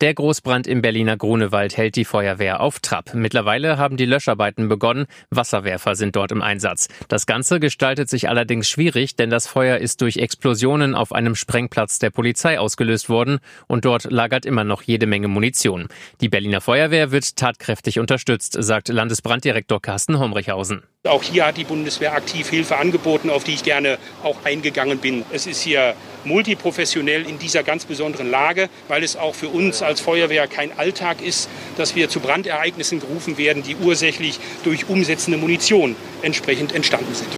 Der Großbrand im Berliner Grunewald hält die Feuerwehr auf Trab. Mittlerweile haben die Löscharbeiten begonnen. Wasserwerfer sind dort im Einsatz. Das Ganze gestaltet sich allerdings schwierig, denn das Feuer ist durch Explosionen auf einem Sprengplatz der Polizei ausgelöst worden und dort lagert immer noch jede Menge Munition. Die Berliner Feuerwehr wird tatkräftig unterstützt, sagt Landesbranddirektor Carsten Homrichhausen. Auch hier hat die Bundeswehr aktiv Hilfe angeboten, auf die ich gerne auch eingegangen bin. Es ist hier multiprofessionell in dieser ganz besonderen Lage, weil es auch für uns als Feuerwehr kein Alltag ist, dass wir zu Brandereignissen gerufen werden, die ursächlich durch umsetzende Munition entsprechend entstanden sind.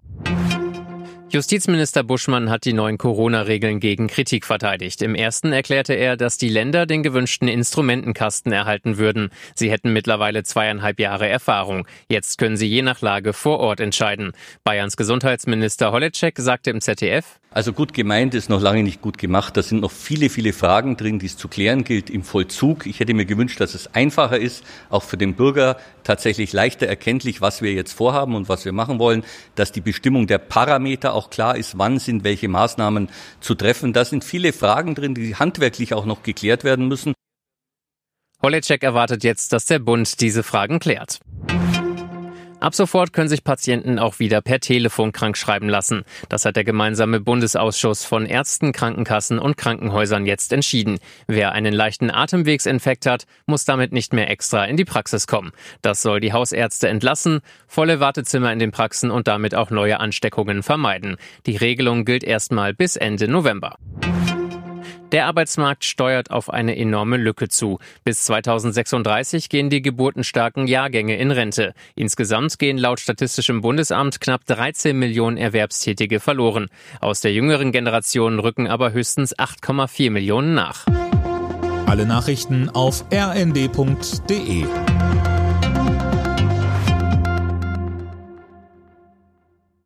Justizminister Buschmann hat die neuen Corona-Regeln gegen Kritik verteidigt. Im ersten erklärte er, dass die Länder den gewünschten Instrumentenkasten erhalten würden. Sie hätten mittlerweile zweieinhalb Jahre Erfahrung. Jetzt können sie je nach Lage vor Ort entscheiden. Bayerns Gesundheitsminister Holleczek sagte im ZDF, also gut gemeint ist noch lange nicht gut gemacht. Da sind noch viele, viele Fragen drin, die es zu klären gilt im Vollzug. Ich hätte mir gewünscht, dass es einfacher ist, auch für den Bürger tatsächlich leichter erkenntlich, was wir jetzt vorhaben und was wir machen wollen, dass die Bestimmung der Parameter auch klar ist, wann sind welche Maßnahmen zu treffen. Da sind viele Fragen drin, die handwerklich auch noch geklärt werden müssen. Holecek erwartet jetzt, dass der Bund diese Fragen klärt. Ab sofort können sich Patienten auch wieder per Telefon krankschreiben lassen. Das hat der gemeinsame Bundesausschuss von Ärzten, Krankenkassen und Krankenhäusern jetzt entschieden. Wer einen leichten Atemwegsinfekt hat, muss damit nicht mehr extra in die Praxis kommen. Das soll die Hausärzte entlassen, volle Wartezimmer in den Praxen und damit auch neue Ansteckungen vermeiden. Die Regelung gilt erstmal bis Ende November. Der Arbeitsmarkt steuert auf eine enorme Lücke zu. Bis 2036 gehen die geburtenstarken Jahrgänge in Rente. Insgesamt gehen laut Statistischem Bundesamt knapp 13 Millionen Erwerbstätige verloren. Aus der jüngeren Generation rücken aber höchstens 8,4 Millionen nach. Alle Nachrichten auf rnd.de